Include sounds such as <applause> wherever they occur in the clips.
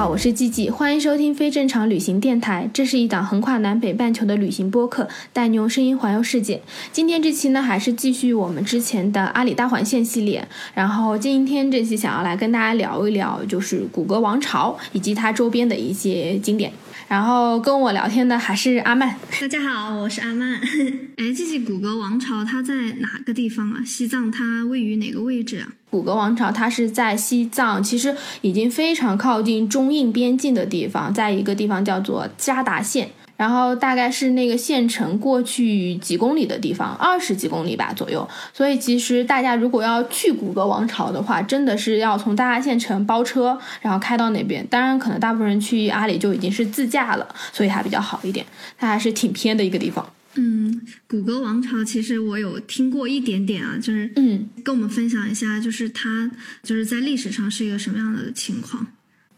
好，我是季季，欢迎收听非正常旅行电台。这是一档横跨南北半球的旅行播客，带你用声音环游世界。今天这期呢，还是继续我们之前的阿里大环线系列。然后今天这期想要来跟大家聊一聊，就是谷歌王朝以及它周边的一些景点。然后跟我聊天的还是阿曼。大家好，我是阿曼。<laughs> 哎，这些古格王朝它在哪个地方啊？西藏它位于哪个位置啊？古格王朝它是在西藏，其实已经非常靠近中印边境的地方，在一个地方叫做加达县。然后大概是那个县城过去几公里的地方，二十几公里吧左右。所以其实大家如果要去古格王朝的话，真的是要从大达县城包车，然后开到那边。当然，可能大部分人去阿里就已经是自驾了，所以还比较好一点。它还是挺偏的一个地方。嗯，古格王朝其实我有听过一点点啊，就是嗯，跟我们分享一下，就是它就是在历史上是一个什么样的情况？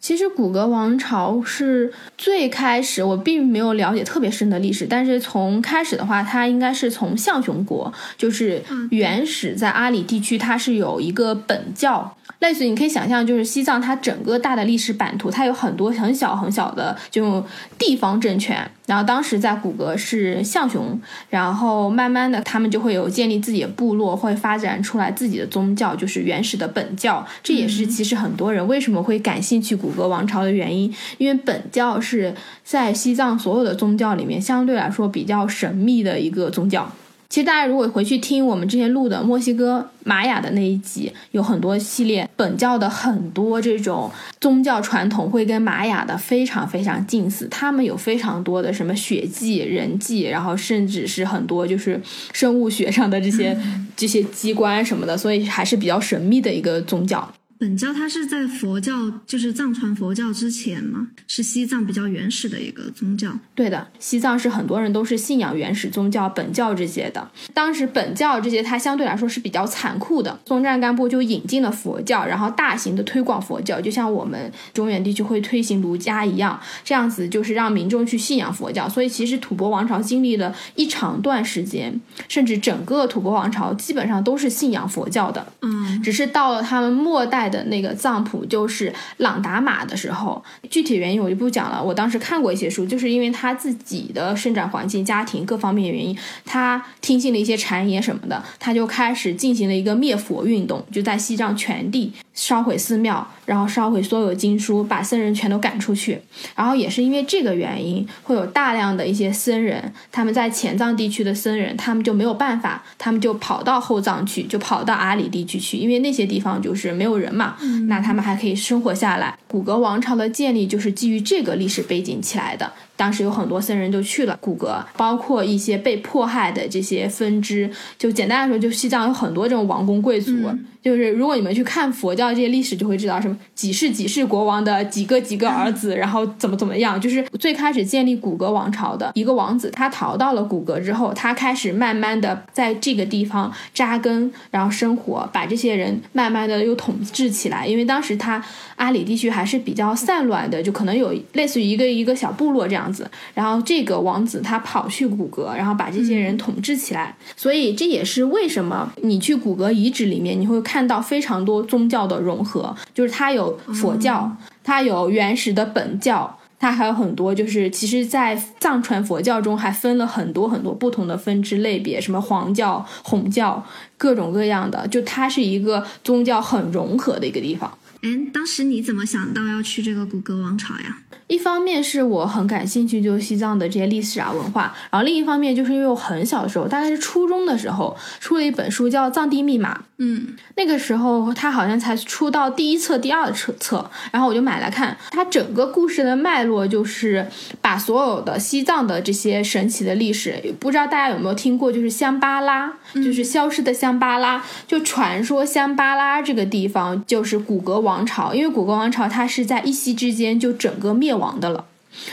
其实古格王朝是最开始，我并没有了解特别深的历史，但是从开始的话，它应该是从象雄国，就是原始在阿里地区，它是有一个本教，类似于你可以想象，就是西藏它整个大的历史版图，它有很多很小很小的这种地方政权，然后当时在古格是象雄，然后慢慢的他们就会有建立自己的部落，会发展出来自己的宗教，就是原始的本教，这也是其实很多人为什么会感兴趣古格王朝的原因，因为本教是在西藏所有的宗教里面相对来说比较神秘的一个宗教。其实大家如果回去听我们之前录的墨西哥玛雅的那一集，有很多系列本教的很多这种宗教传统会跟玛雅的非常非常近似，他们有非常多的什么血祭、人祭，然后甚至是很多就是生物学上的这些 <laughs> 这些机关什么的，所以还是比较神秘的一个宗教。本教它是在佛教，就是藏传佛教之前嘛？是西藏比较原始的一个宗教。对的，西藏是很多人都是信仰原始宗教本教这些的。当时本教这些它相对来说是比较残酷的，松赞干布就引进了佛教，然后大型的推广佛教，就像我们中原地区会推行儒家一样，这样子就是让民众去信仰佛教。所以其实吐蕃王朝经历了一长段时间，甚至整个吐蕃王朝基本上都是信仰佛教的。嗯，只是到了他们末代的那个藏谱，就是朗达玛的时候，具体原因我就不讲了。我当时看过一些书，就是因为他自己的生长环境、家庭各方面原因，他听信了一些谗言什么的，他就开始进行了一个灭佛运动，就在西藏全地烧毁寺庙，然后烧毁所有经书，把僧人全都赶出去。然后也是因为这个原因，会有大量的一些僧人，他们在前藏地区的僧人，他们就没有办法，他们就跑到后藏去，就跑到阿里地区去，因为那些地方就是没有人嘛，那他们还可以生活下来。古格王朝的建立就是基于这个历史背景起来的。当时有很多僧人就去了古格，包括一些被迫害的这些分支。就简单来说，就西藏有很多这种王公贵族。就是如果你们去看佛教这些历史，就会知道什么几世几世国王的几个几个儿子，<laughs> 然后怎么怎么样。就是最开始建立古格王朝的一个王子，他逃到了古格之后，他开始慢慢的在这个地方扎根，然后生活，把这些人慢慢的又统治起来。因为当时他阿里地区还是比较散乱的，就可能有类似于一个一个小部落这样子。然后这个王子他跑去古格，然后把这些人统治起来。所以这也是为什么你去古格遗址里面，你会看到非常多宗教的融合，就是它有佛教，它有原始的本教。它还有很多，就是其实，在藏传佛教中还分了很多很多不同的分支类别，什么黄教、红教，各种各样的，就它是一个宗教很融合的一个地方。哎，当时你怎么想到要去这个古格王朝呀？一方面是我很感兴趣，就是西藏的这些历史啊文化，然后另一方面就是因为我很小的时候，大概是初中的时候，出了一本书叫《藏地密码》，嗯，那个时候它好像才出到第一册、第二册册，然后我就买来看。它整个故事的脉络就是把所有的西藏的这些神奇的历史，不知道大家有没有听过，就是香巴拉，就是消失的香巴拉，就传说香巴拉这个地方就是古格王王朝，因为古格王朝它是在一夕之间就整个灭亡的了。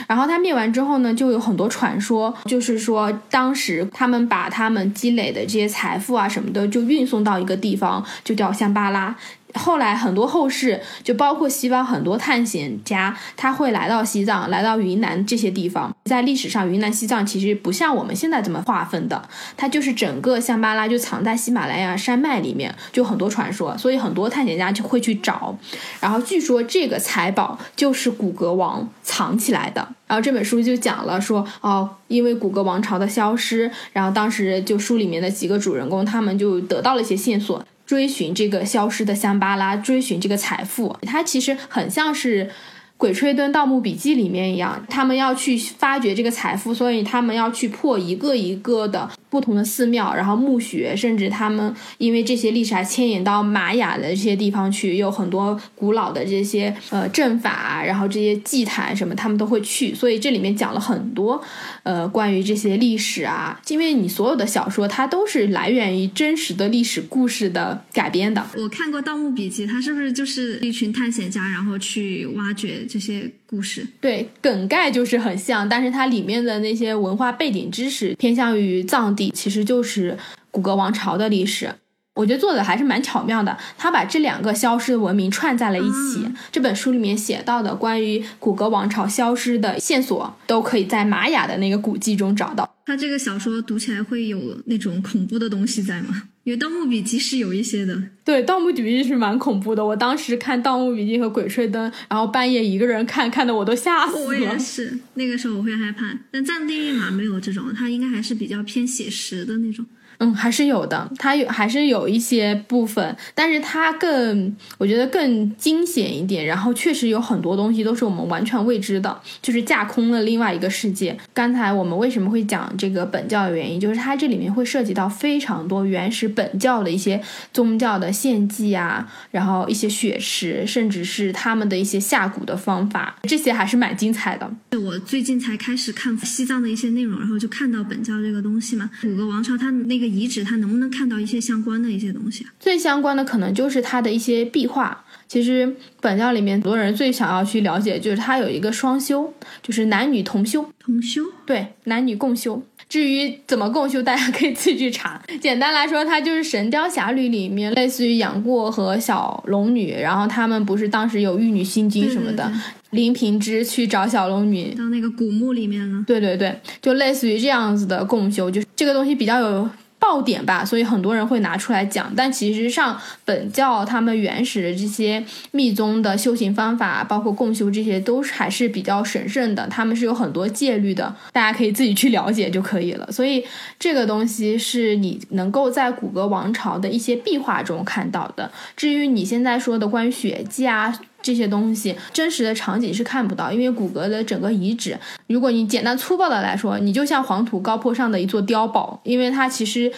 然后它灭完之后呢，就有很多传说，就是说当时他们把他们积累的这些财富啊什么的，就运送到一个地方，就叫香巴拉。后来很多后世，就包括西方很多探险家，他会来到西藏、来到云南这些地方。在历史上，云南、西藏其实不像我们现在这么划分的，它就是整个香巴拉就藏在喜马拉雅山脉里面，就很多传说，所以很多探险家就会去找。然后据说这个财宝就是古格王藏起来的。然后这本书就讲了说，哦，因为古格王朝的消失，然后当时就书里面的几个主人公，他们就得到了一些线索。追寻这个消失的香巴拉，追寻这个财富，它其实很像是《鬼吹灯盗墓笔记》里面一样，他们要去发掘这个财富，所以他们要去破一个一个的不同的寺庙，然后墓穴，甚至他们因为这些历史还牵引到玛雅的这些地方去，有很多古老的这些呃阵法啊，然后这些祭坛什么，他们都会去，所以这里面讲了很多呃关于这些历史啊，因为你所有的小说它都是来源于真实的历史故事的改编的。我看过《盗墓笔记》，它是不是就是一群探险家，然后去挖掘这些故事？对，梗概就是很像，但是它里面的那些文化背景知识偏向于藏地，其实就是古格王朝的历史。我觉得做的还是蛮巧妙的，他把这两个消失的文明串在了一起。这本书里面写到的关于古格王朝消失的线索，都可以在玛雅的那个古迹中找到。他这个小说读起来会有那种恐怖的东西在吗？盗墓笔记》是有一些的。对，《盗墓笔记》是蛮恐怖的。我当时看《盗墓笔记》和《鬼吹灯》，然后半夜一个人看，看的我都吓死了我也。是，那个时候我会害怕。但藏地密码没有这种，它应该还是比较偏写实的那种。嗯，还是有的，它有还是有一些部分，但是它更，我觉得更惊险一点。然后确实有很多东西都是我们完全未知的，就是架空了另外一个世界。刚才我们为什么会讲这个本教的原因，就是它这里面会涉及到非常多原始本教的一些宗教的献祭啊，然后一些血食，甚至是他们的一些下蛊的方法，这些还是蛮精彩的。我最近才开始看西藏的一些内容，然后就看到本教这个东西嘛，古格王朝它那个遗址，它能不能看到一些相关的一些东西啊？最相关的可能就是它的一些壁画。其实本教里面很多人最想要去了解，就是它有一个双修，就是男女同修，同修对，男女共修。至于怎么共修，大家可以自己去查。简单来说，它就是《神雕侠侣》里面类似于杨过和小龙女，然后他们不是当时有玉女心经什么的，对对林平之去找小龙女，到那个古墓里面了。对对对，就类似于这样子的共修，就是这个东西比较有爆点吧，所以很多人会拿出来讲。但其实上本教他们原始的这些密宗的修行方法，包括共修这些，都是还是比较神圣的，他们是有很多戒律的，大家可以自己去了解就可以了。所以这个东西是你能够在古格王朝的一些壁画中看到的。至于你现在说的关于血迹啊。这些东西真实的场景是看不到，因为骨骼的整个遗址，如果你简单粗暴的来说，你就像黄土高坡上的一座碉堡，因为它其实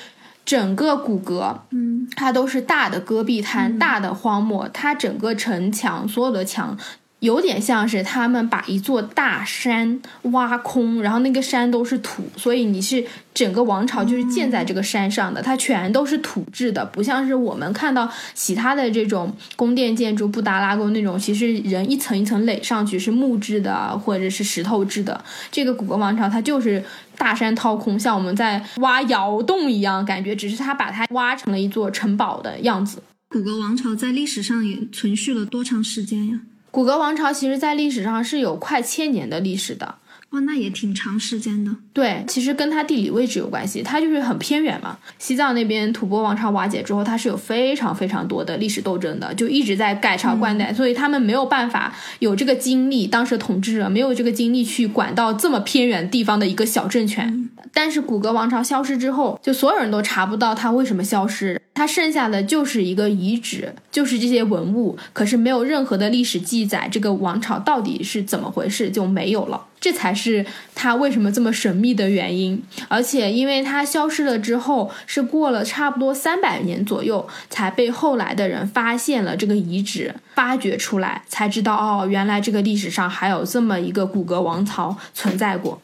整个骨骼，嗯，它都是大的戈壁滩、大的荒漠，它整个城墙所有的墙。有点像是他们把一座大山挖空，然后那个山都是土，所以你是整个王朝就是建在这个山上的，它全都是土质的，不像是我们看到其他的这种宫殿建筑，布达拉宫那种，其实人一层一层垒上去是木质的或者是石头制的。这个古格王朝它就是大山掏空，像我们在挖窑洞一样，感觉只是它把它挖成了一座城堡的样子。古格王朝在历史上也存续了多长时间呀？古格王朝其实在历史上是有快千年的历史的。哇，那也挺长时间的。对，其实跟它地理位置有关系，它就是很偏远嘛。西藏那边吐蕃王朝瓦解之后，它是有非常非常多的历史斗争的，就一直在改朝换代，所以他们没有办法有这个精力，当时的统治者没有这个精力去管到这么偏远地方的一个小政权。但是古格王朝消失之后，就所有人都查不到它为什么消失，它剩下的就是一个遗址，就是这些文物，可是没有任何的历史记载，这个王朝到底是怎么回事就没有了。这才是它为什么这么神秘的原因，而且因为它消失了之后，是过了差不多三百年左右，才被后来的人发现了这个遗址，发掘出来，才知道哦，原来这个历史上还有这么一个古格王朝存在过。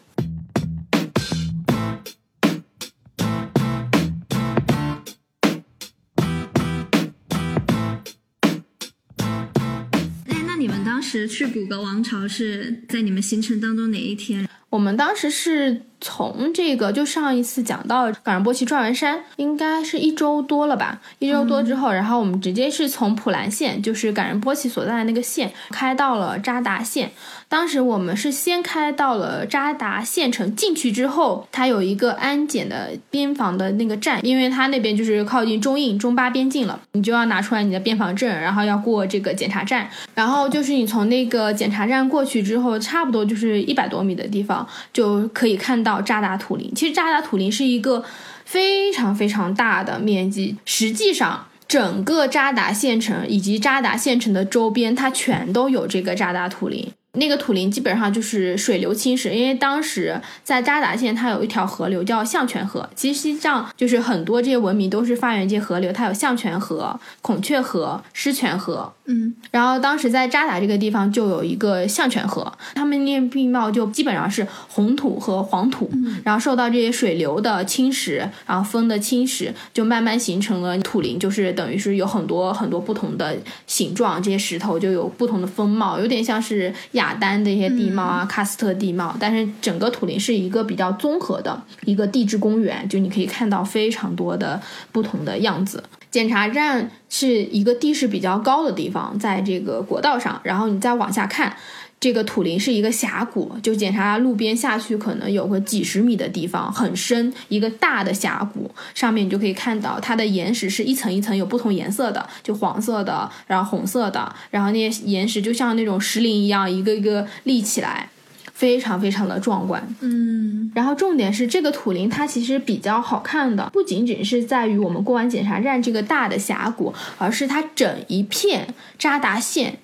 时去古格王朝是在你们行程当中哪一天？我们当时是从这个，就上一次讲到冈仁波齐转完山，应该是一周多了吧？一周多之后，然后我们直接是从普兰县，就是冈仁波齐所在的那个县，开到了扎达县。当时我们是先开到了扎达县城，进去之后，它有一个安检的边防的那个站，因为它那边就是靠近中印、中巴边境了，你就要拿出来你的边防证，然后要过这个检查站。然后就是你从那个检查站过去之后，差不多就是一百多米的地方，就可以看到扎达土林。其实扎达土林是一个非常非常大的面积，实际上。整个扎达县城以及扎达县城的周边，它全都有这个扎达土林。那个土林基本上就是水流侵蚀，因为当时在扎达县，它有一条河流叫象泉河。其实西藏就是很多这些文明都是发源地河流，它有象泉河、孔雀河、狮泉河。嗯，然后当时在扎达这个地方就有一个象泉河，他们那地貌就基本上是红土和黄土，然后受到这些水流的侵蚀，然后风的侵蚀，就慢慢形成了土林，就是等于是有很多很多不同的形状，这些石头就有不同的风貌，有点像是雅丹的一些地貌啊，喀斯特地貌，但是整个土林是一个比较综合的一个地质公园，就你可以看到非常多的不同的样子。检查站是一个地势比较高的地方，在这个国道上，然后你再往下看，这个土林是一个峡谷，就检查路边下去可能有个几十米的地方，很深，一个大的峡谷，上面你就可以看到它的岩石是一层一层有不同颜色的，就黄色的，然后红色的，然后那些岩石就像那种石林一样，一个一个立起来，非常非常的壮观。嗯，然后重点是这个土林它其实比较好看的，不仅仅是在于我们过完检查站这个大的峡谷，而是它整一片扎达县。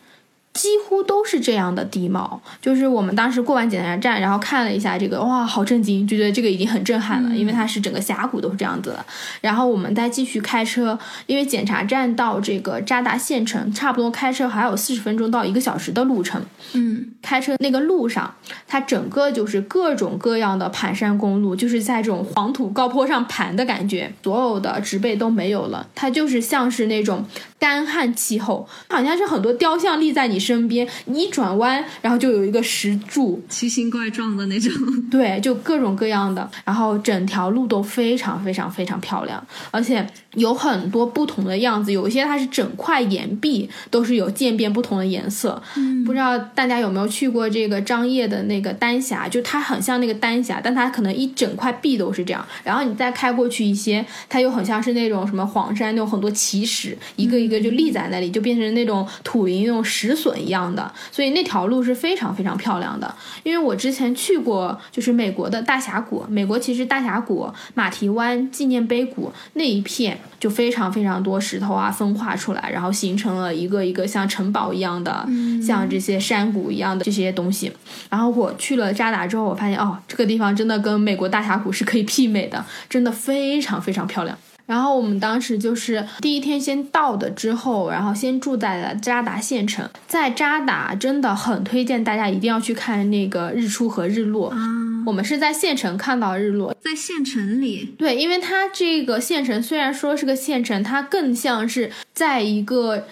几乎都是这样的地貌，就是我们当时过完检查站，然后看了一下这个，哇，好震惊，就觉得这个已经很震撼了，因为它是整个峡谷都是这样子的。然后我们再继续开车，因为检查站到这个扎达县城，差不多开车还有四十分钟到一个小时的路程。嗯，开车那个路上，它整个就是各种各样的盘山公路，就是在这种黄土高坡上盘的感觉，所有的植被都没有了，它就是像是那种干旱气候，好像是很多雕像立在你身边，你一转弯，然后就有一个石柱，奇形怪状的那种。<laughs> 对，就各种各样的，然后整条路都非常非常非常漂亮，而且有很多不同的样子，有一些它是整块岩壁都是有渐变不同的颜色。嗯不知道大家有没有去过这个张掖的那个丹霞，就它很像那个丹霞，但它可能一整块壁都是这样，然后你再开过去一些，它又很像是那种什么黄山那种很多奇石，一个一个就立在那里，就变成那种土林那种石笋一样的，所以那条路是非常非常漂亮的。因为我之前去过，就是美国的大峡谷，美国其实大峡谷、马蹄湾纪念碑谷那一片就非常非常多石头啊分化出来，然后形成了一个一个像城堡一样的，像这些山谷一样的这些东西。然后我去了扎达之后，我发现哦，这个地方真的跟美国大峡谷是可以媲美的，真的非常非常漂亮。然后我们当时就是第一天先到的之后，然后先住在了扎达县城。在扎达真的很推荐大家一定要去看那个日出和日落。啊，我们是在县城看到日落，在县城里，对，因为它这个县城虽然说是个县城，它更像是在一个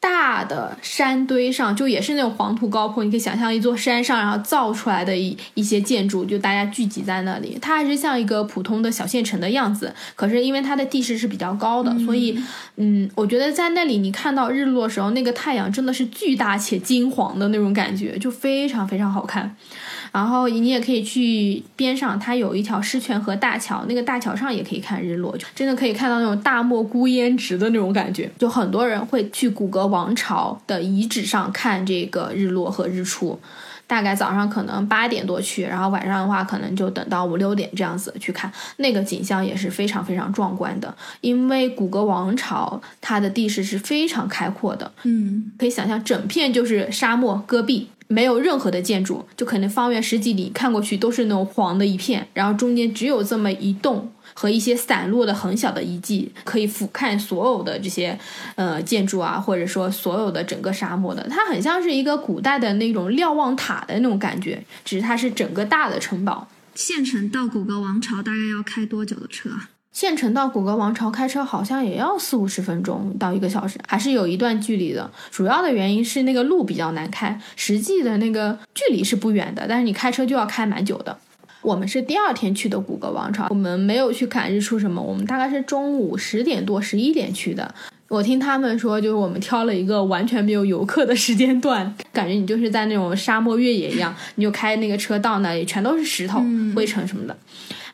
大的山堆上，就也是那种黄土高坡，你可以想象一座山上，然后造出来的一一些建筑，就大家聚集在那里，它还是像一个普通的小县城的样子。可是因为它的地势是比较高的，所以嗯，我觉得在那里你看到日落的时候，那个太阳真的是巨大且金黄的那种感觉，就非常非常好看。然后你也可以去边上，它有一条狮泉河大桥，那个大桥上也可以看日落，就真的可以看到那种大漠孤烟直的那种感觉。就很多人会去古格王朝的遗址上看这个日落和日出。大概早上可能八点多去，然后晚上的话可能就等到五六点这样子去看，那个景象也是非常非常壮观的。因为古格王朝它的地势是非常开阔的，嗯，可以想象整片就是沙漠戈壁，没有任何的建筑，就可能方圆十几里看过去都是那种黄的一片，然后中间只有这么一栋和一些散落的很小的遗迹，可以俯瞰所有的这些呃建筑啊，或者说所有的整个沙漠的，它很像是一个古代的那种瞭望塔的那种感觉，只是它是整个大的城堡。县城到古格王朝大概要开多久的车啊？县城到古格王朝开车好像也要四五十分钟到一个小时，还是有一段距离的。主要的原因是那个路比较难开，实际的那个距离是不远的，但是你开车就要开蛮久的。我们是第二天去的古格王朝，我们没有去看日出什么，我们大概是中午十点多、十一点去的。我听他们说，就是我们挑了一个完全没有游客的时间段，感觉你就是在那种沙漠越野一样，你就开那个车到那里，全都是石头、灰尘什么的。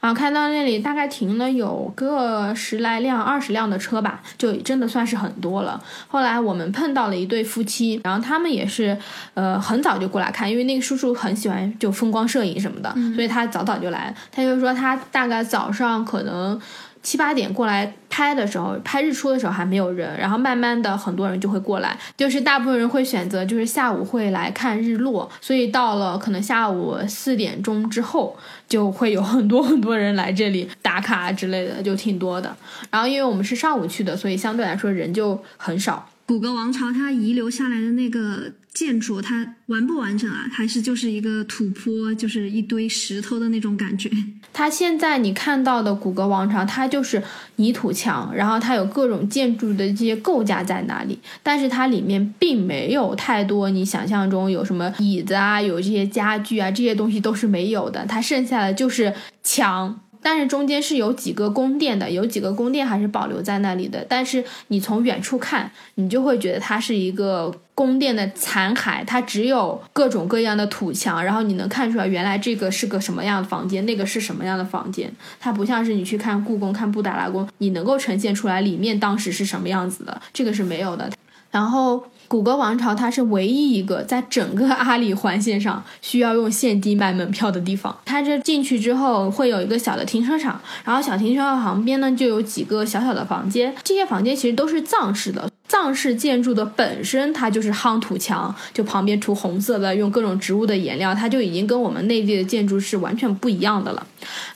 然后开到那里，大概停了有个十来辆、二十辆的车吧，就真的算是很多了。后来我们碰到了一对夫妻，然后他们也是，呃，很早就过来看，因为那个叔叔很喜欢就风光摄影什么的，所以他早早就来。他就说他大概早上可能。七八点过来拍的时候，拍日出的时候还没有人，然后慢慢的很多人就会过来，就是大部分人会选择就是下午会来看日落，所以到了可能下午四点钟之后，就会有很多很多人来这里打卡之类的，就挺多的。然后因为我们是上午去的，所以相对来说人就很少。古格王朝它遗留下来的那个建筑，它完不完整啊？还是就是一个土坡，就是一堆石头的那种感觉？<laughs> 它现在你看到的古格王朝，它就是泥土墙，然后它有各种建筑的这些构架在那里，但是它里面并没有太多你想象中有什么椅子啊，有这些家具啊，这些东西都是没有的，它剩下的就是墙。但是中间是有几个宫殿的，有几个宫殿还是保留在那里的。但是你从远处看，你就会觉得它是一个宫殿的残骸，它只有各种各样的土墙，然后你能看出来原来这个是个什么样的房间，那个是什么样的房间。它不像是你去看故宫、看布达拉宫，你能够呈现出来里面当时是什么样子的，这个是没有的。然后谷歌王朝它是唯一一个在整个阿里环线上需要用现金买门票的地方。它这进去之后会有一个小的停车场，然后小停车场旁边呢就有几个小小的房间，这些房间其实都是藏式的。藏式建筑的本身它就是夯土墙，就旁边涂红色的，用各种植物的颜料，它就已经跟我们内地的建筑是完全不一样的了。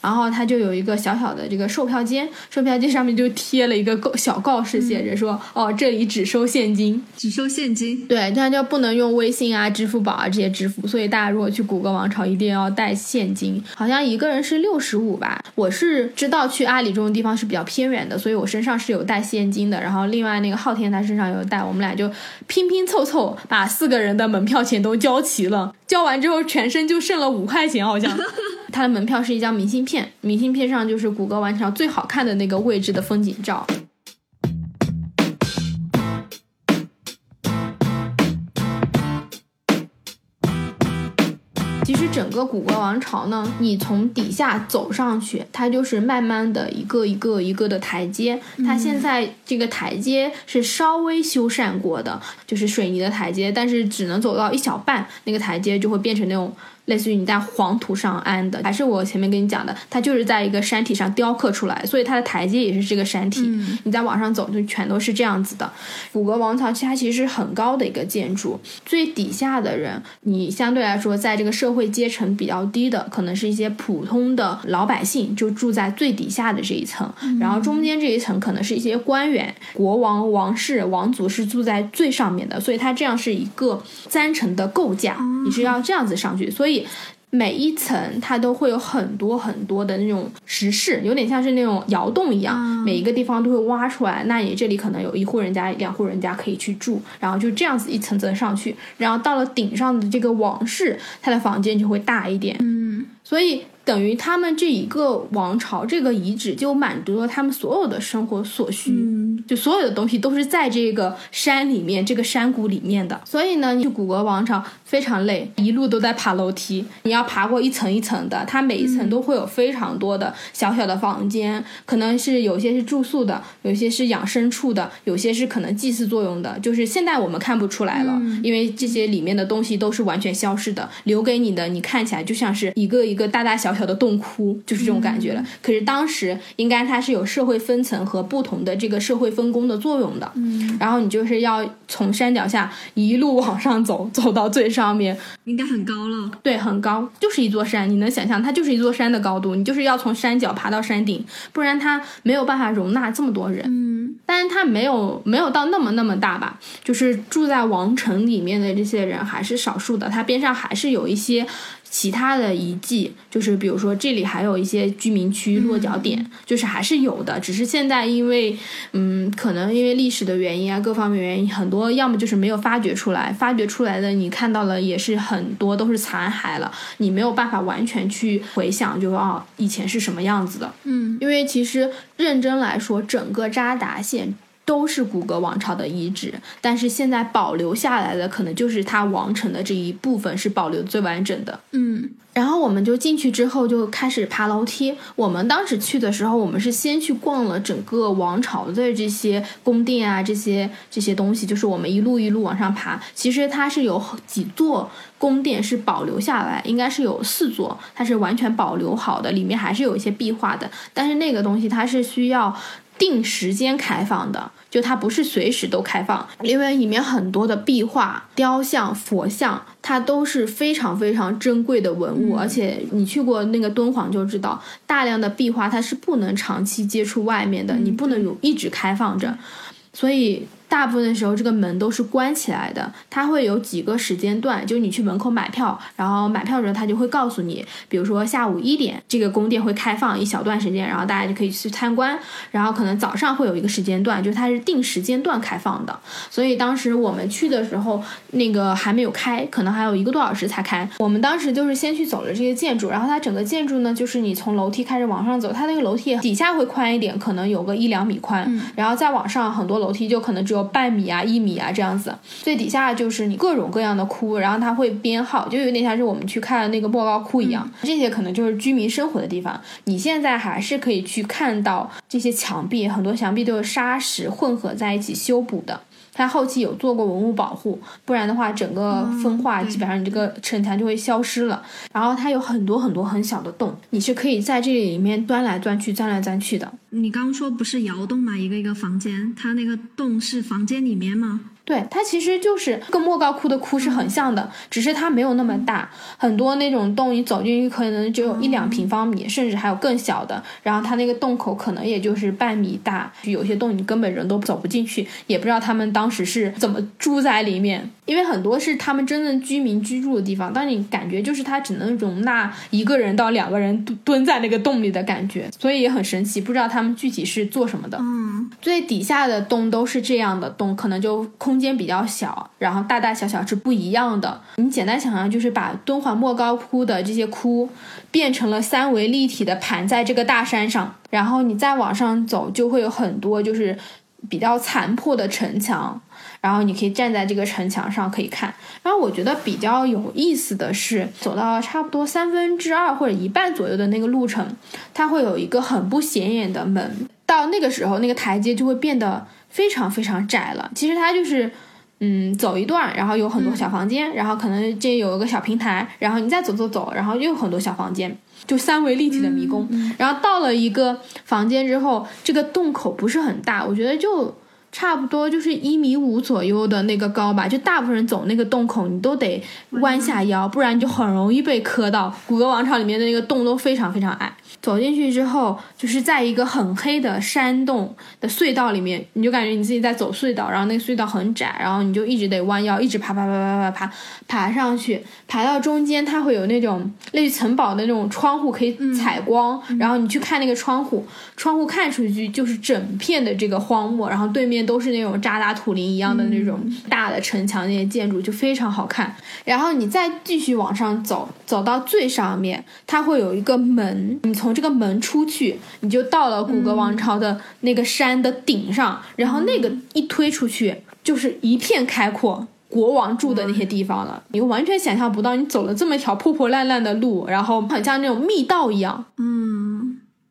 然后它就有一个小小的这个售票间，售票间上面就贴了一个告小告示，写着说：“哦，这里只收现金。”只收现金。对，这样就不能用微信啊、支付宝啊这些支付，所以大家如果去古格王朝，一定要带现金，好像一个人是六十五吧。我是知道去阿里这种地方是比较偏远的，所以我身上是有带现金的。然后另外那个昊天他身上有带，我们俩就拼拼凑凑把四个人的门票钱都交齐了。交完之后，全身就剩了五块钱，好像。<laughs> 他的门票是一张明信片，明信片上就是谷歌完成最好看的那个位置的风景照。其实整个古国王朝呢，你从底下走上去，它就是慢慢的一个一个一个的台阶。它现在这个台阶是稍微修缮过的，就是水泥的台阶，但是只能走到一小半，那个台阶就会变成那种。类似于你在黄土上安的，还是我前面跟你讲的，它就是在一个山体上雕刻出来，所以它的台阶也是这个山体。你再往上走，就全都是这样子的。古格王朝它其实是很高的一个建筑，最底下的人，你相对来说在这个社会阶层比较低的，可能是一些普通的老百姓，就住在最底下的这一层。然后中间这一层可能是一些官员、国王、王室、王族是住在最上面的，所以它这样是一个三层的构架，你是要这样子上去，所以。每一层它都会有很多很多的那种石室，有点像是那种窑洞一样，每一个地方都会挖出来。那你这里可能有一户人家、两户人家可以去住，然后就这样子一层层上去，然后到了顶上的这个王室，它的房间就会大一点。嗯，所以等于他们这一个王朝这个遗址就满足了他们所有的生活所需，嗯就所有的东西都是在这个山里面、这个山谷里面的。所以呢，你去古格王朝非常累，一路都在爬楼梯，你要爬过一层一层的，它每一层都会有非常多的小小的房间，可能是有些是住宿的，有些是养牲畜的，有些是可能祭祀作用的。就是现在我们看不出来了，因为这些里面的东西都是完全消失的，留给你的，你看起来就像是一个一个大大小小的洞窟，就是这种感觉了。可是当时应该它是有社会分层和不同的这个社会分工的作用的，嗯，然后你就是要从山脚下一路往上走，走到最上面，应该很高了。对，很高，就是一座山，你能想象它就是一座山的高度，你就是要从山脚爬到山顶，不然它没有办法容纳这么多人。嗯，但是它没有没有到那么那么大吧，就是住在王城里面的这些人还是少数的，它边上还是有一些其他的遗迹，就是比如说这里还有一些居民区落脚点，就是还是有的，只是现在因为嗯，可能因为历史的原因啊，各方面原因，很多要么就是没有发掘出来，发掘出来的你看到了也是很多都是残骸了，你没有办法完全去回想，就说哦以前是什么样子的。嗯因为其实认真来说，整个扎达县都是古格王朝的遗址，但是现在保留下来的可能就是它王城的这一部分是保留最完整的。嗯然后我们就进去之后就开始爬楼梯。我们当时去的时候，我们是先去逛了整个王朝的这些宫殿啊，这些这些东西，就是我们一路一路往上爬。其实它是有几座宫殿是保留下来，应该是有四座，它是完全保留好的，里面还是有一些壁画的。但是那个东西它是需要定时间开放的，就它不是随时都开放，因为里面很多的壁画、雕像、佛像，它都是非常非常珍贵的文物，而且你去过那个敦煌就知道，大量的壁画它是不能长期接触外面的，你不能有一直开放着，所以。大部分的时候，这个门都是关起来的。它会有几个时间段，就是你去门口买票，然后买票的时候，它就会告诉你，比如说下午一点，这个宫殿会开放一小段时间，然后大家就可以去参观。然后可能早上会有一个时间段，就是它是定时间段开放的。所以当时我们去的时候，那个还没有开，可能还有一个多小时才开。我们当时就是先去走了这些建筑，然后它整个建筑呢，就是你从楼梯开始往上走，它那个楼梯底下会宽一点，可能有个一两米宽，然后再往上很多楼梯就可能只有半米啊、一米啊这样子。最底下就是你各种各样的窟，然后它会编号，就有点像是我们去看那个莫高窟一样。这些可能就是居民生活的地方。你现在还是可以去看到这些墙壁，很多墙壁都是沙石混合在一起修补的。它后期有做过文物保护，不然的话，整个风化对基本上你这个城墙就会消失了。然后它有很多很多很小的洞，你是可以在这里面钻来钻去、钻来钻去的。你刚刚说不是窑洞嘛，一个一个房间，它那个洞是房间里面吗？对，它其实就是跟莫高窟的窟是很像的，只是它没有那么大。很多那种洞，你走进去可能只有一两平方米，甚至还有更小的。然后它那个洞口可能也就是半米大，有些洞你根本人都走不进去，也不知道他们当时是怎么住在里面。因为很多是他们真正居民居住的地方，但你感觉就是它只能容纳一个人到两个人蹲蹲在那个洞里的感觉，所以也很神奇，不知道他们具体是做什么的。嗯最底下的洞都是这样的洞，可能就空空间比较小，然后大大小小是不一样的。你简单想象，就是把敦煌莫高窟的这些窟变成了三维立体的盘在这个大山上，然后你再往上走，就会有很多就是比较残破的城墙。然后你可以站在这个城墙上可以看。然后我觉得比较有意思的是，走到差不多三分之二或者一半左右的那个路程，它会有一个很不显眼的门。到那个时候，那个台阶就会变得非常非常窄了。其实它就是。嗯，走一段，然后有很多小房间，然后可能这有一个小平台，然后你再走走走，然后又有很多小房间，就三维立体的迷宫。然后到了一个房间之后，这个洞口不是很大，我觉得就差不多就是一米五左右的那个高吧。就大部分人走那个洞口，你都得弯下腰，不然你就很容易被磕到。谷歌王朝里面的那个洞都非常非常矮。走进去之后，就是在一个很黑的山洞的隧道里面，你就感觉你自己在走隧道，然后那个隧道很窄，然后你就一直得弯腰，一直爬爬爬爬爬爬爬上去，爬到中间，它会有那种类似城堡的那种窗户可以采光，然后你去看那个窗户，窗户看出去就是整片的这个荒漠，然后对面都是那种扎达土林一样的那种大的城墙那些建筑，就非常好看。然后你再继续往上走，走到最上面，它会有一个门，你从这个门出去，你就到了古格王朝的那个山的顶上，然后那个一推出去就是一片开阔。国王住的那些地方了，你完全想象不到，你走了这么一条破破烂烂的路，然后很像那种密道一样，嗯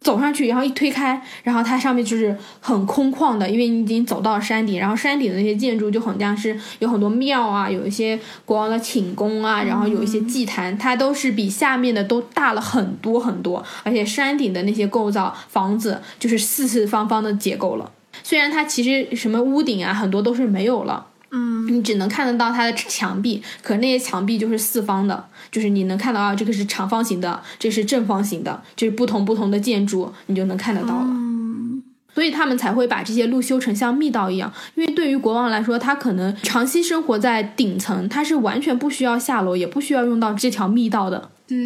走上去，然后一推开，然后它上面就是很空旷的，因为你已经走到山顶，然后山顶的那些建筑就很像是有很多庙啊，有一些国王的寝宫啊，然后有一些祭坛，它都是比下面的都大了很多很多，而且山顶的那些构造房子就是四四方方的结构了。虽然它其实什么屋顶啊很多都是没有了，嗯你只能看得到它的墙壁，可那些墙壁就是四方的，就是你能看到啊，这个是长方形的，这是正方形的，就是不同不同的建筑，你就能看得到了。嗯所以他们才会把这些路修成像密道一样，因为对于国王来说，他可能长期生活在顶层，他是完全不需要下楼，也不需要用到这条密道的。对，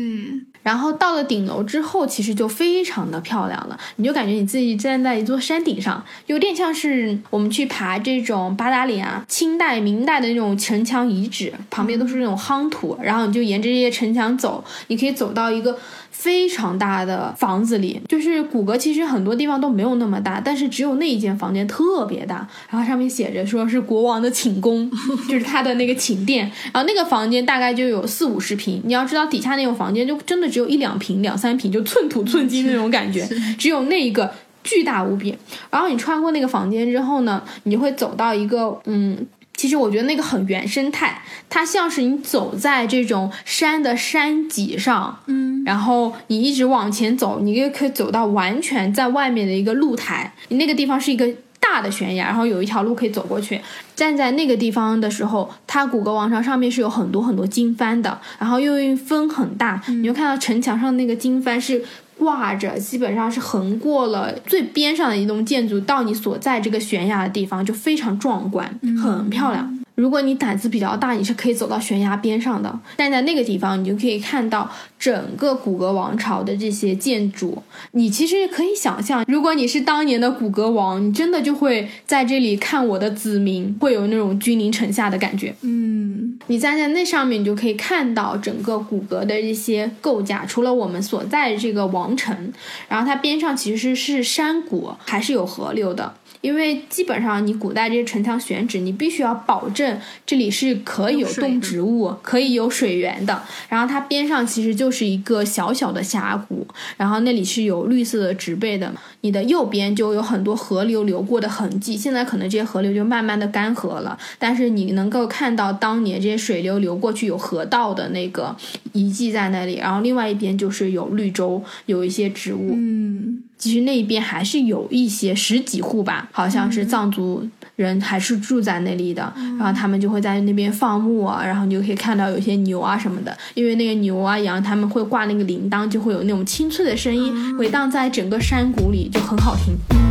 然后到了顶楼之后，其实就非常的漂亮了，你就感觉你自己站在一座山顶上，有点像是我们去爬这种八达岭啊，清代、明代的那种城墙遗址，旁边都是那种夯土，然后你就沿着这些城墙走，你可以走到一个非常大的房子里，就是古阁其实很多地方都没有那么大，但是只有那一间房间特别大，然后上面写着说是国王的寝宫，<laughs> 就是他的那个寝殿，然后那个房间大概就有四五十平，你要知道底下那种房间就真的只有一两平、两三平，就寸土寸金那种感觉，<laughs> 只有那一个。巨大无比，然后你穿过那个房间之后呢，你会走到一个嗯，其实我觉得那个很原生态，它像是你走在这种山的山脊上，嗯，然后你一直往前走，你也可以走到完全在外面的一个露台，你那个地方是一个大的悬崖，然后有一条路可以走过去。站在那个地方的时候，它古格王朝上面是有很多很多经幡的，然后又因为风很大，你就看到城墙上那个经幡是。挂着，基本上是横过了最边上的一栋建筑，到你所在这个悬崖的地方，就非常壮观，很漂亮。如果你胆子比较大，你是可以走到悬崖边上的。站在那个地方，你就可以看到整个古格王朝的这些建筑。你其实可以想象，如果你是当年的古格王，你真的就会在这里看我的子民，会有那种君临城下的感觉。嗯，你站在那上面，你就可以看到整个古格的这些构架。除了我们所在的这个王城，然后它边上其实是山谷，还是有河流的。因为基本上你古代这些城墙选址，你必须要保证这里是可以有动植物、可以有水源的。然后它边上其实就是一个小小的峡谷，然后那里是有绿色的植被的。你的右边就有很多河流流过的痕迹，现在可能这些河流就慢慢的干涸了，但是你能够看到当年这些水流流过去有河道的那个遗迹在那里。然后另外一边就是有绿洲，有一些植物。嗯，其实那一边还是有一些十几户吧，好像是藏族人还是住在那里的，然后他们就会在那边放牧啊，然后你就可以看到有些牛啊什么的，因为那个牛啊羊他们会挂那个铃铛，就会有那种清脆的声音回荡在整个山谷里，就很好听。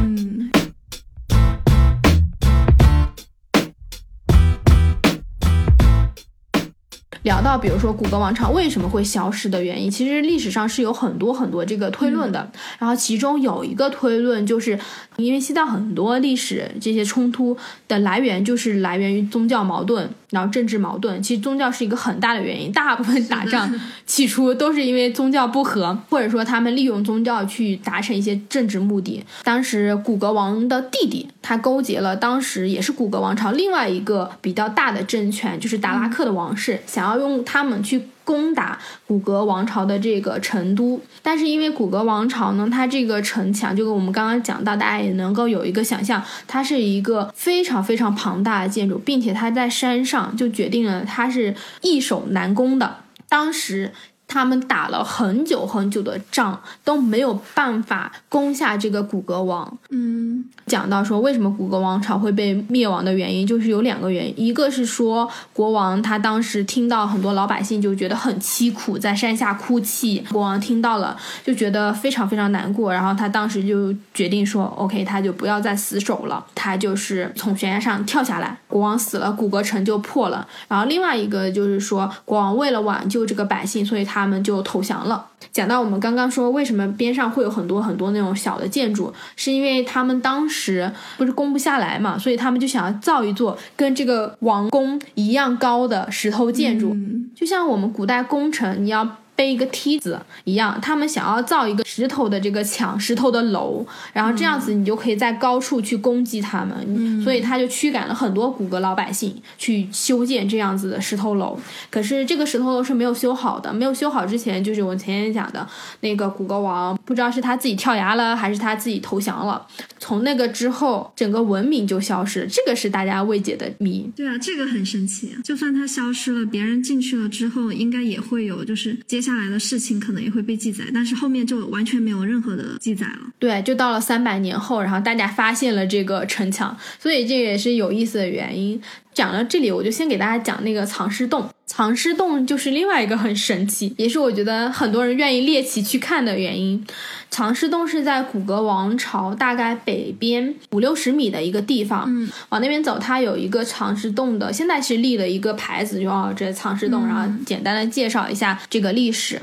聊到比如说古格王朝为什么会消失的原因，其实历史上是有很多很多这个推论的。然后其中有一个推论就是，因为西藏很多历史这些冲突的来源就是来源于宗教矛盾，然后政治矛盾。其实宗教是一个很大的原因，大部分打仗 <laughs> 起初都是因为宗教不和，或者说他们利用宗教去达成一些政治目的。当时古格王的弟弟他勾结了当时也是古格王朝另外一个比较大的政权，就是达拉克的王室，想要用他们去攻打古格王朝的这个成都。但是因为古格王朝呢，它这个城墙就跟我们刚刚讲到，大家也能够有一个想象，它是一个非常非常庞大的建筑，并且它在山上，就决定了它是易守难攻的。当时。他们打了很久很久的仗，都没有办法攻下这个古格王。嗯，讲到说为什么古格王朝会被灭亡的原因，就是有两个原因，一个是说国王他当时听到很多老百姓就觉得很凄苦，在山下哭泣，国王听到了就觉得非常非常难过，然后他当时就决定说，OK，他就不要再死守了，他就是从悬崖上跳下来，国王死了，古格城就破了。然后另外一个就是说，国王为了挽救这个百姓，所以他们就投降了。讲到我们刚刚说为什么边上会有很多很多那种小的建筑，是因为他们当时不是攻不下来嘛，所以他们就想要造一座跟这个王宫一样高的石头建筑，就像我们古代工程你要。背一个梯子一样，他们想要造一个石头的这个墙、石头的楼，然后这样子你就可以在高处去攻击他们，所以他就驱赶了很多古格老百姓去修建这样子的石头楼。可是这个石头楼是没有修好的，没有修好之前，就是我前面讲的那个古格王，不知道是他自己跳崖了，还是他自己投降了。从那个之后，整个文明就消失，这个是大家未解的谜。对啊，这个很神奇。就算它消失了，别人进去了之后，应该也会有，就是接下下来的事情可能也会被记载，但是后面就完全没有任何的记载了。对，就到了三百年后，然后大家发现了这个城墙，所以这也是有意思的原因。讲到这里，我就先给大家讲那个藏尸洞。藏尸洞就是另外一个很神奇，也是我觉得很多人愿意猎奇去看的原因。藏尸洞是在古格王朝大概北边五六十米的一个地方，嗯，往那边走，它有一个藏尸洞的，现在是立了一个牌子，就哦这藏尸洞，然后简单的介绍一下这个历史。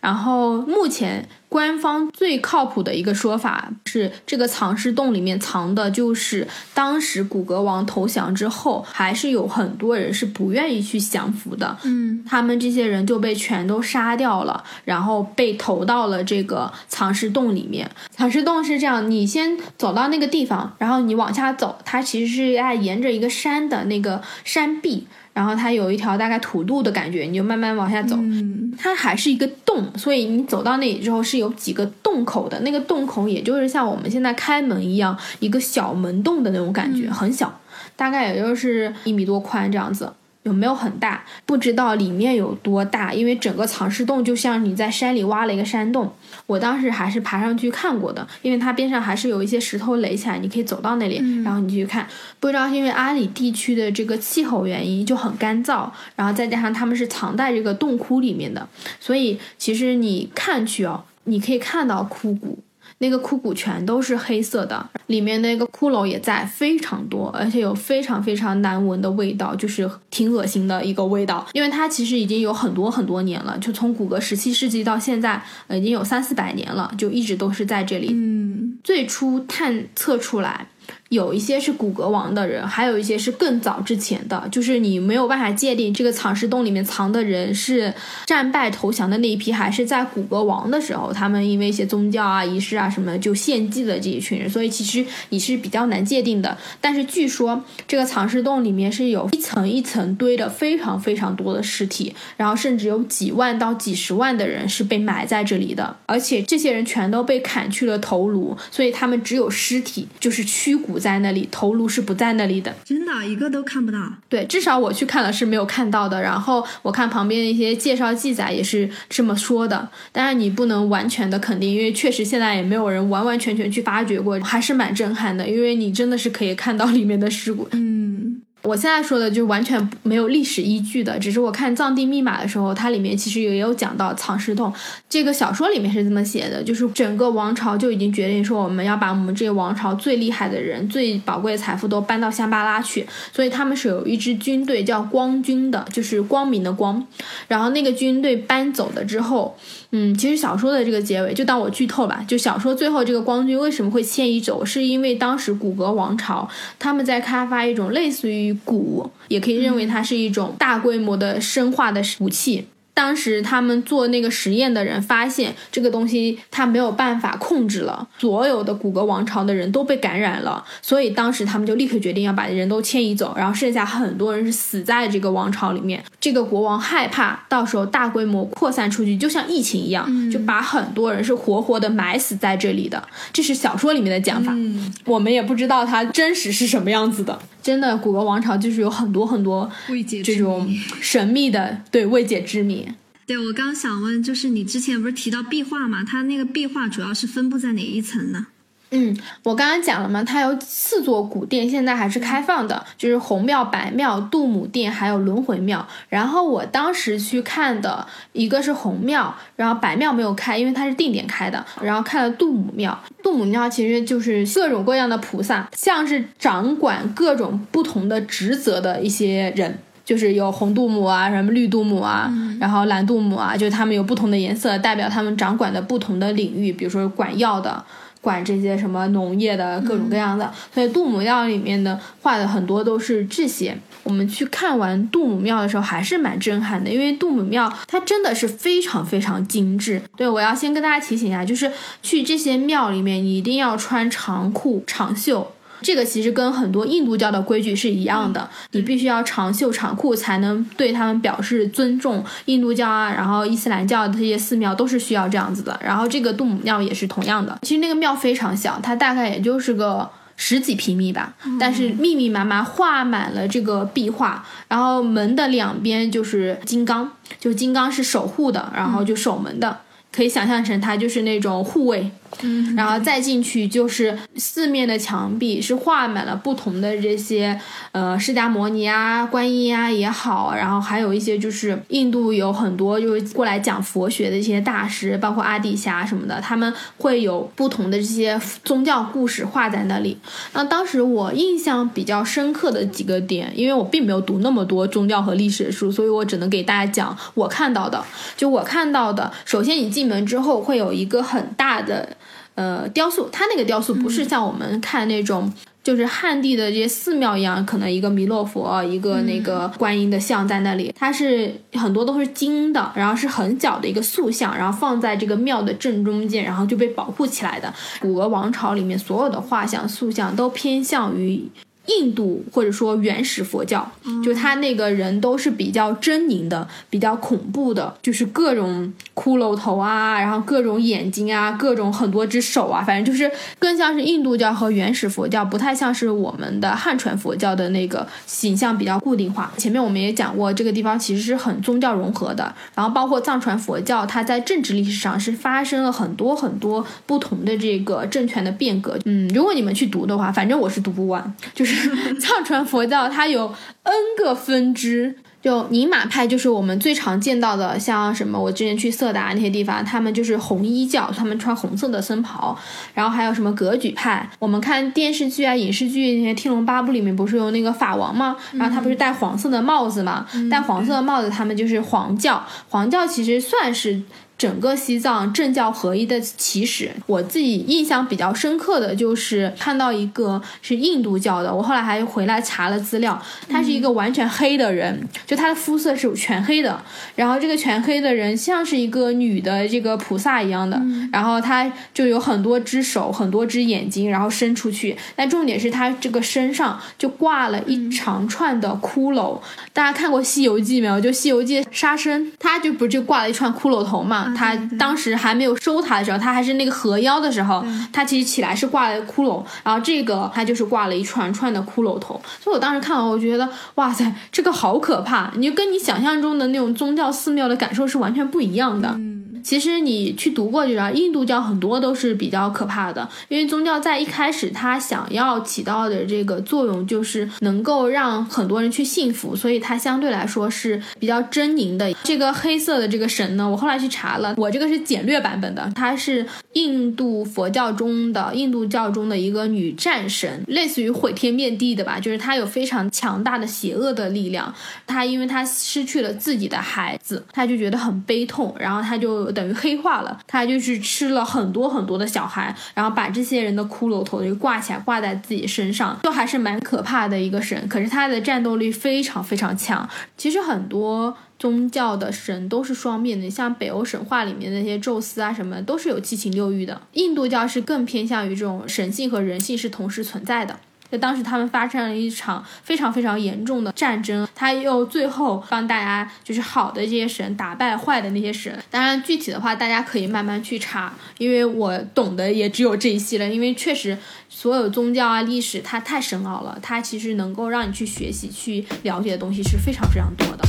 然后目前官方最靠谱的一个说法是，这个藏尸洞里面藏的就是当时古格王投降之后，还是有很多人是不愿意去降服的。嗯，他们这些人就被全都杀掉了，然后被投到了这个藏尸洞里面。藏尸洞是这样，你先走到那个地方，然后你往下走，它其实是在沿着一个山的那个山壁。然后它有一条大概土路的感觉，你就慢慢往下走。嗯它还是一个洞，所以你走到那里之后是有几个洞口的。那个洞口也就是像我们现在开门一样，一个小门洞的那种感觉，很小，大概也就是一米多宽这样子。有没有很大？不知道里面有多大，因为整个藏尸洞就像你在山里挖了一个山洞。我当时还是爬上去看过的，因为它边上还是有一些石头垒起来，你可以走到那里，然后你去看。不知道是因为阿里地区的这个气候原因就很干燥，然后再加上他们是藏在这个洞窟里面的，所以其实你看去哦，你可以看到枯骨。那个枯骨全都是黑色的，里面那个骷髅也在，非常多，而且有非常非常难闻的味道，就是挺恶心的一个味道。因为它其实已经有很多很多年了，就从古格十七世纪到现在，呃，已经有三四百年了，就一直都是在这里。嗯最初探测出来，有一些是古格王的人，还有一些是更早之前的，就是你没有办法界定这个藏尸洞里面藏的人是战败投降的那一批，还是在古格王的时候，他们因为一些宗教啊、仪式啊什么就献祭了这一群人，所以其实你是比较难界定的。但是据说这个藏尸洞里面是有一层一层堆的非常非常多的尸体，然后甚至有几万到几十万的人是被埋在这里的，而且这些人全都被砍去了头颅，所以他们只有尸体，就是躯骨在那里，头颅是不在那里的。真的一个都看不到。对，至少我去看了是没有看到的。然后我看旁边的一些介绍记载也是这么说的。当然你不能完全的肯定，因为确实现在也没有人完完全全去发掘过，还是蛮震撼的。因为你真的是可以看到里面的尸骨。嗯我现在说的就是完全没有历史依据的，只是我看《藏地密码》的时候，它里面其实也有讲到藏尸洞。这个小说里面是这么写的，就是整个王朝就已经决定说，我们要把我们这个王朝最厉害的人、最宝贵的财富都搬到香巴拉去，所以他们是有一支军队叫光军的，就是光明的光。然后那个军队搬走了之后，嗯，其实小说的这个结尾就当我剧透吧，就小说最后这个光军为什么会迁移走，是因为当时古格王朝他们在开发一种类似于蛊，也可以认为它是一种大规模的生化的武器。当时他们做那个实验的人发现这个东西它没有办法控制了，所有的古格王朝的人都被感染了，所以当时他们就立刻决定要把人都迁移走，然后剩下很多人是死在这个王朝里面。这个国王害怕到时候大规模扩散出去，就像疫情一样，就把很多人是活活的埋死在这里的。这是小说里面的讲法。嗯，我们也不知道它真实是什么样子的。真的，古格王朝就是有很多很多未解之这种神秘的对未解之谜。对我刚想问，就是你之前不是提到壁画嘛？它那个壁画主要是分布在哪一层呢？嗯，我刚刚讲了嘛，它有四座古殿，现在还是开放的，就是红庙、白庙、杜母殿，还有轮回庙。然后我当时去看的一个是红庙，然后白庙没有开，因为它是定点开的。然后看了杜母庙，杜母庙其实就是各种各样的菩萨，像是掌管各种不同的职责的一些人。就是有红杜母啊，什么绿杜母啊，然后蓝杜母啊，就是他们有不同的颜色，代表他们掌管的不同的领域，比如说管药的，管这些什么农业的各种各样的。所以杜母庙里面的画的很多都是这些。我们去看完杜母庙的时候，还是蛮震撼的，因为杜母庙它真的是非常非常精致。对我要先跟大家提醒一下，就是去这些庙里面，你一定要穿长裤长袖。这个其实跟很多印度教的规矩是一样的，你必须要长袖长裤才能对他们表示尊重。印度教啊，然后伊斯兰教的这些寺庙都是需要这样子的。然后这个杜姆庙也是同样的。其实那个庙非常小，它大概也就是个十几平米吧，但是密密麻麻画满了这个壁画。然后门的两边就是金刚，就金刚是守护的，然后就守门的。可以想象成它就是那种护卫，嗯，然后再进去就是四面的墙壁是画满了不同的这些呃释迦摩尼啊、观音啊也好，然后还有一些就是印度有很多就是过来讲佛学的一些大师，包括阿底峡什么的，他们会有不同的这些宗教故事画在那里。那当时我印象比较深刻的几个点，因为我并没有读那么多宗教和历史的书，所以我只能给大家讲我看到的。就我看到的，首先你进门之后会有一个很大的呃雕塑，它那个雕塑不是像我们看那种。就是汉地的这些寺庙一样，可能一个弥勒佛，一个那个观音的像在那里，它是很多都是金的，然后是很小的一个塑像，然后放在这个庙的正中间，然后就被保护起来的。古俄王朝里面所有的画像、塑像都偏向于。印度或者说原始佛教，就他那个人都是比较狰狞的，比较恐怖的，就是各种骷髅头啊，然后各种眼睛啊，各种很多只手啊，反正就是更像是印度教和原始佛教，不太像是我们的汉传佛教的那个形象比较固定化。前面我们也讲过，这个地方其实是很宗教融合的，然后包括藏传佛教，它在政治历史上是发生了很多很多不同的这个政权的变革。嗯，如果你们去读的话，反正我是读不完，就是 <laughs> 藏传佛教它有 N 个分支。就宁玛派就是我们最常见到的，像什么我之前去色达那些地方，他们就是红衣教，他们穿红色的僧袍，然后还有什么格举派，我们看电视剧啊、影视剧那些《天龙八部》里面不是有那个法王吗？然后他不是戴黄色的帽子吗？戴黄色的帽子，他们就是黄教。黄教其实算是。整个西藏政教合一的起始，我自己印象比较深刻的就是看到一个是印度教的，我后来还回来查了资料，他是一个完全黑的人，就他的肤色是全黑的，然后这个全黑的人像是一个女的这个菩萨一样的，然后他就有很多只手，很多只眼睛，然后伸出去，但重点是他这个身上就挂了一长串的骷髅，大家看过《西游记》没有？就《西游记》沙僧，他就不就挂了一串骷髅头嘛？他当时还没有收他的时候，他还是那个河妖的时候，他其实起来是挂了骷髅，然后这个他就是挂了一串串的骷髅头。所以我当时看完，我觉得哇塞，这个好可怕！你就跟你想象中的那种宗教寺庙的感受是完全不一样的。其实你去读过就知道，印度教很多都是比较可怕的，因为宗教在一开始它想要起到的这个作用就是能够让很多人去信服，所以它相对来说是比较狰狞的。这个黑色的这个神呢，我后来去查了，我这个是简略版本的，它是印度佛教中的印度教中的一个女战神，类似于毁天灭地的吧，就是她有非常强大的邪恶的力量。她因为她失去了自己的孩子，她就觉得很悲痛，然后她就等于黑化了，他就是吃了很多很多的小孩，然后把这些人的骷髅头就挂起来挂在自己身上，就还是蛮可怕的一个神。可是他的战斗力非常非常强。其实很多宗教的神都是双面的，像北欧神话里面那些宙斯啊什么，都是有七情六欲的。印度教是更偏向于这种神性和人性是同时存在的。就当时他们发生了一场非常非常严重的战争，他又最后帮大家就是好的这些神打败坏的那些神。当然具体的话大家可以慢慢去查，因为我懂的也只有这一些了。因为确实所有宗教啊历史它太深奥了，它其实能够让你去学习去了解的东西是非常非常多的。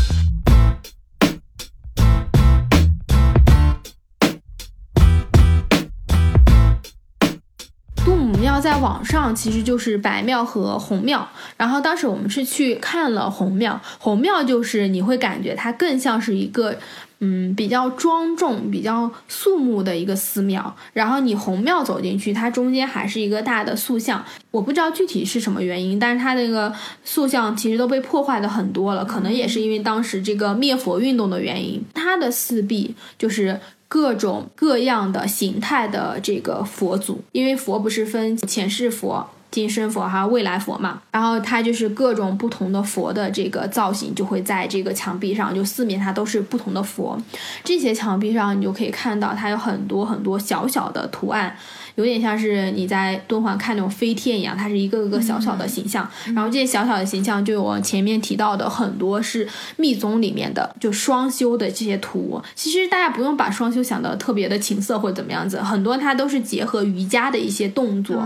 在网上其实就是白庙和红庙，然后当时我们是去看了红庙，红庙就是你会感觉它更像是一个。嗯，比较庄重、比较肃穆的一个寺庙。然后你红庙走进去，它中间还是一个大的塑像。我不知道具体是什么原因，但是它那个塑像其实都被破坏的很多了，可能也是因为当时这个灭佛运动的原因。它的四壁就是。各种各样的形态的这个佛祖，因为佛不是分前世佛、今生佛还有未来佛嘛，然后它就是各种不同的佛的这个造型就会在这个墙壁上，就四面它都是不同的佛。这些墙壁上你就可以看到它有很多很多小小的图案。有点像是你在敦煌看那种飞天一样，它是一个个小小的形象，然后这些小小的形象就有我前面提到的很多是密宗里面的就双修的这些图。其实大家不用把双修想的特别的情色或者怎么样子，很多它都是结合瑜伽的一些动作，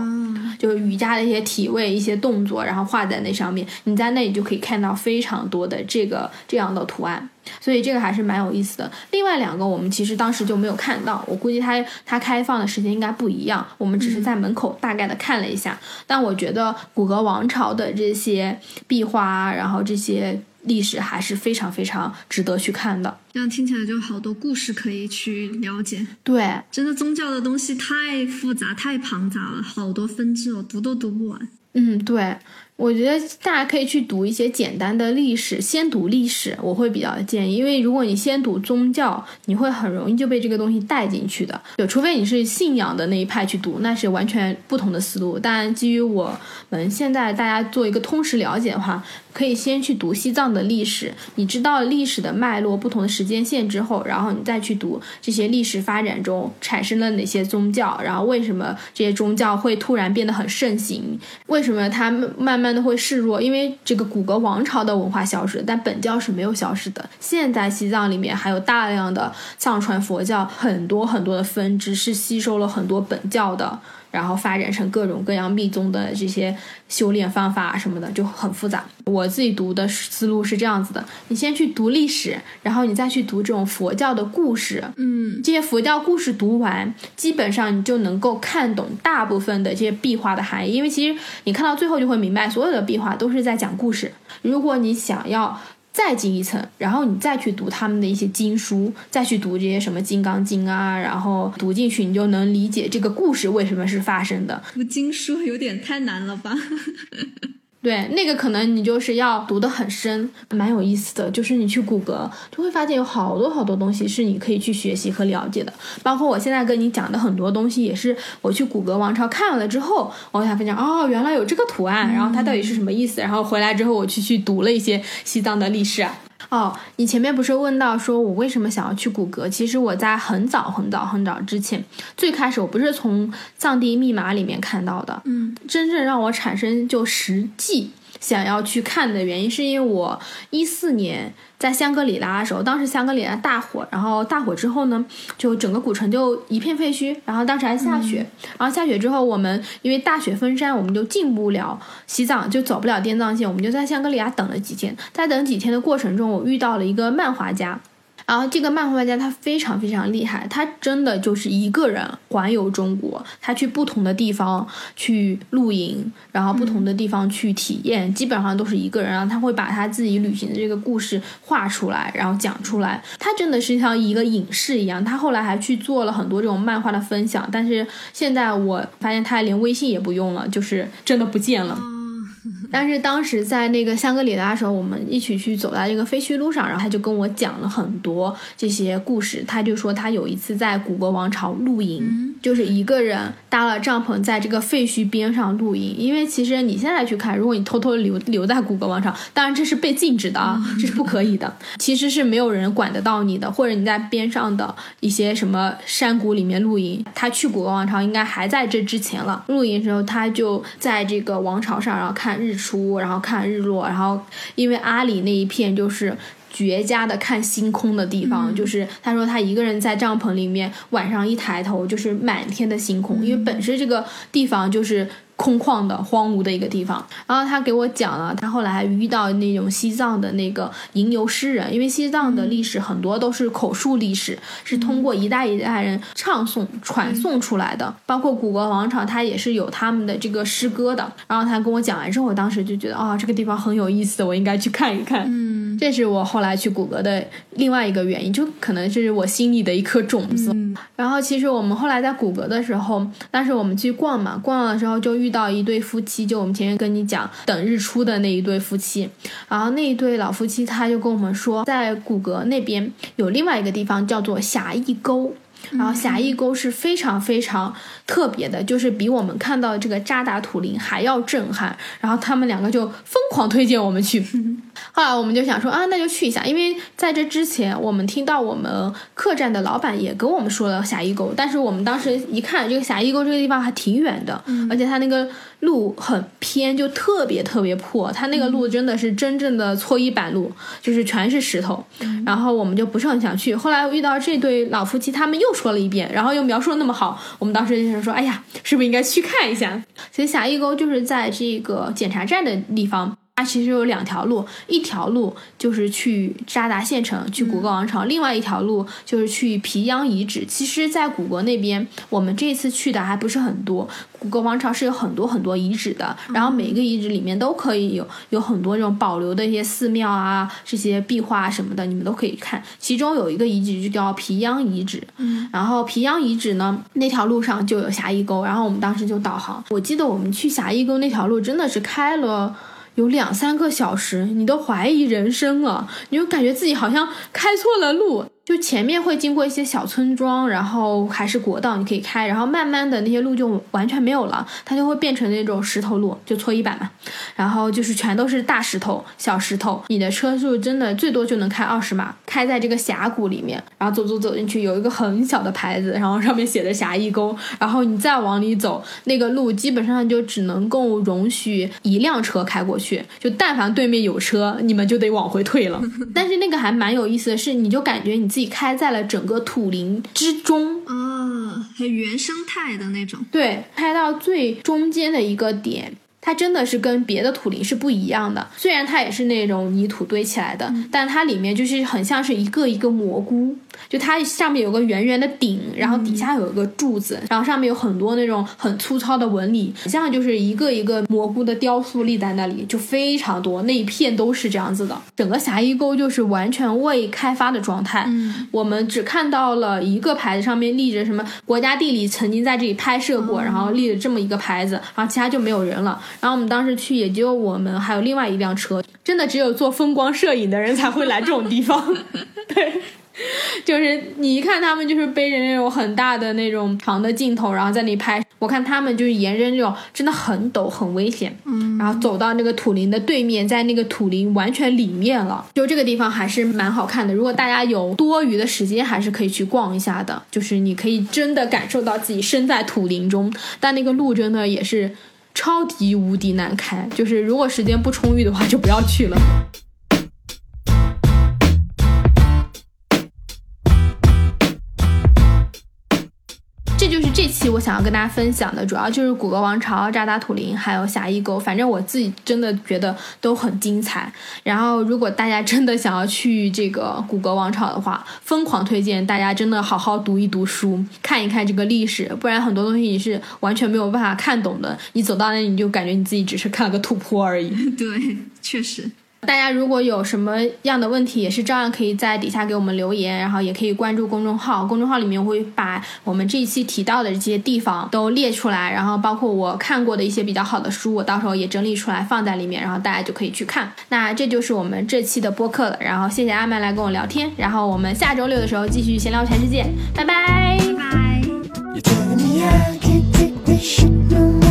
就是瑜伽的一些体位、一些动作，然后画在那上面。你在那里就可以看到非常多的这个这样的图案。所以这个还是蛮有意思的。另外两个我们其实当时就没有看到，我估计它它开放的时间应该不一样，我们只是在门口大概的看了一下。但我觉得古格王朝的这些壁画啊，然后这些历史还是非常非常值得去看的。这样听起来就好多故事可以去了解。对，真的宗教的东西太复杂、太庞杂了，好多分支哦，读都读不完。嗯，对，我觉得大家可以去读一些简单的历史，先读历史，我会比较建议，因为如果你先读宗教，你会很容易就被这个东西带进去的。就除非你是信仰的那一派去读，那是完全不同的思路。但基于我们现在大家做一个通识了解的话，可以先去读西藏的历史，你知道历史的脉络、不同的时间线之后，然后你再去读这些历史发展中产生了哪些宗教，然后为什么这些宗教会突然变得很盛行，为什么它慢慢的会示弱？因为这个古格王朝的文化消失，但本教是没有消失的。现在西藏里面还有大量的藏传佛教，很多很多的分支是吸收了很多本教的。然后发展成各种各样密宗的这些修炼方法什么的，就很复杂。我自己读的思路是这样子的：你先去读历史，然后你再去读这种佛教的故事。嗯，这些佛教故事读完，基本上你就能够看懂大部分的这些壁画的含义。因为其实你看到最后就会明白，所有的壁画都是在讲故事。如果你想要，再进一层，然后你再去读他们的一些经书，再去读这些什么《金刚经》啊，然后读进去，你就能理解这个故事为什么是发生的。读经书有点太难了吧？<laughs> <laughs> 对，那个可能你就是要读得很深，蛮有意思的。就是你去谷歌，就会发现有好多好多东西是你可以去学习和了解的。包括我现在跟你讲的很多东西，也是我去谷歌王朝看了之后，我想分享哦，原来有这个图案，然后它到底是什么意思。然后回来之后，我去去读了一些西藏的历史。哦，你前面不是问到说我为什么想要去谷歌？其实我在很早很早很早之前，最开始我不是从《藏地密码》里面看到的，嗯，真正让我产生就实际想要去看的原因，是因为我一四年在香格里拉的时候，当时香格里拉大火，然后大火之后呢，就整个古城就一片废墟，然后当时还下雪，然后下雪之后，我们因为大雪封山，我们就进不了西藏，就走不了滇藏线，我们就在香格里拉等了几天，在等几天的过程中，我遇到了一个漫画家。然后这个漫画家他非常非常厉害，他真的就是一个人环游中国，他去不同的地方去露营，然后不同的地方去体验，基本上都是一个人。然后他会把他自己旅行的这个故事画出来，然后讲出来。他真的是像一个影视一样。他后来还去做了很多这种漫画的分享，但是现在我发现他连微信也不用了，就是真的不见了。但是当时在那个香格里拉的时候，我们一起去走在这个废墟路上，然后他就跟我讲了很多这些故事。他就说他有一次在古国王朝露营，就是一个人搭了帐篷在这个废墟边上露营。因为其实你现在去看，如果你偷偷留留在古国王朝，当然这是被禁止的啊，这是不可以的。<laughs> 其实是没有人管得到你的，或者你在边上的一些什么山谷里面露营。他去古国王朝应该还在这之前了。露营的时候，他就在这个王朝上，然后看日出，然后看日落，然后因为阿里那一片就是。绝佳的看星空的地方，就是他说他一个人在帐篷里面，晚上一抬头就是满天的星空，因为本身这个地方就是空旷的、荒芜的一个地方。然后他给我讲了，他后来还遇到那种西藏的那个吟游诗人，因为西藏的历史很多都是口述历史，是通过一代一代人唱诵传颂出来的。包括古国王朝，它也是有他们的这个诗歌的。然后他跟我讲完之后，我当时就觉得啊、这个地方很有意思，我应该去看一看。嗯，这是我后来去谷歌的另外一个原因，就可能是我心里的一颗种子。然后其实我们后来在谷歌的时候，当时我们去逛嘛，逛的时候就遇到一对夫妻，就我们前面跟你讲等日出的那一对夫妻。然后那一对老夫妻他就跟我们说，在谷歌那边有另外一个地方叫做狭义沟。然后狭义沟是非常非常特别的，就是比我们看到这个扎达土林还要震撼。然后他们两个就疯狂推荐我们去。后来我们就想说啊，那就去一下，因为在这之前，我们听到我们客栈的老板也跟我们说了狭义沟，但是我们当时一看，这个狭义沟这个地方还挺远的，而且它那个路很偏，就特别特别破，它那个路真的是真正的搓衣板路，就是全是石头。然后我们就不是很想去。后来遇到这对老夫妻，他们又说了一遍，然后又描述的那么好，我们当时就想说，哎呀，是不是应该去看一下？其实狭义沟就是在这个检查站的地方。它其实有两条路，一条路就是去扎达县城，去古格王朝；另外一条路就是去皮央遗址。其实，在古格那边，我们这次去的还不是很多。古格王朝是有很多很多遗址的，然后每一个遗址里面都可以有有很多这种保留的一些寺庙啊、这些壁画啊什么的，你们都可以看。其中有一个遗址就叫皮央遗址，嗯，然后皮央遗址呢，那条路上就有狭义沟，然后我们当时就导航。我记得我们去狭义沟那条路真的是开了。有两三个小时，你都怀疑人生了，你就感觉自己好像开错了路。就前面会经过一些小村庄，然后还是国道，你可以开，然后慢慢的那些路就完全没有了，它就会变成那种石头路，就搓衣板嘛，然后就是全都是大石头、小石头，你的车速真的最多就能开二十码，开在这个峡谷里面，然后走走走进去，有一个很小的牌子，然后上面写着狭义沟，然后你再往里走，那个路基本上就只能够容许一辆车开过去，就但凡对面有车，你们就得往回退了。<laughs> 但是那个还蛮有意思的是，你就感觉你自己开在了整个土林之中，啊，很原生态的那种。对，开到最中间的一个点，它真的是跟别的土林是不一样的。虽然它也是那种泥土堆起来的，但它里面就是很像是一个一个蘑菇，就它上面有个圆圆的顶，然后底下有一个柱子，然后上面有很多那种很粗糙的纹理，很像就是一个一个蘑菇的雕塑立在那里，就非常多，那一片都是这样子的。整个狭义沟就是完全未开发的状态，嗯，我们只看到了一个牌子上面立着什么国家地理曾经在这里拍摄过，然后立着这么一个牌子，然后其他就没有人了。然后我们当时去也就我们还有另外一辆车，真的只有做风光摄影的人才会来这种地方。<laughs> 对。就是你一看他们就是背着那种很大的那种长的镜头，然后在那里拍。我看他们就是沿着那种真的很陡很危险，嗯，然后走到那个土林的对面，在那个土林完全里面了。就这个地方还是蛮好看的，如果大家有多余的时间，还是可以去逛一下的。就是你可以真的感受到自己身在土林中，但那个路真的也是超级无敌难开。就是如果时间不充裕的话，就不要去了。期我想要跟大家分享的，主要就是古格王朝、扎达土林还有狭义沟，反正我自己真的觉得都很精彩。然后，如果大家真的想要去这个古格王朝的话，疯狂推荐大家真的好好读一读书，看一看这个历史，不然很多东西你是完全没有办法看懂的。你走到那，你就感觉你自己只是看了个土坡而已。<laughs> 对，确实。大家如果有什么样的问题，也是照样可以在底下给我们留言，然后也可以关注公众号，公众号里面我会把我们这一期提到的这些地方都列出来，然后包括我看过的一些比较好的书，我到时候也整理出来放在里面，然后大家就可以去看。那这就是我们这期的播客了，然后谢谢阿曼来跟我聊天，然后我们下周六的时候继续闲聊全世界，拜拜。拜拜。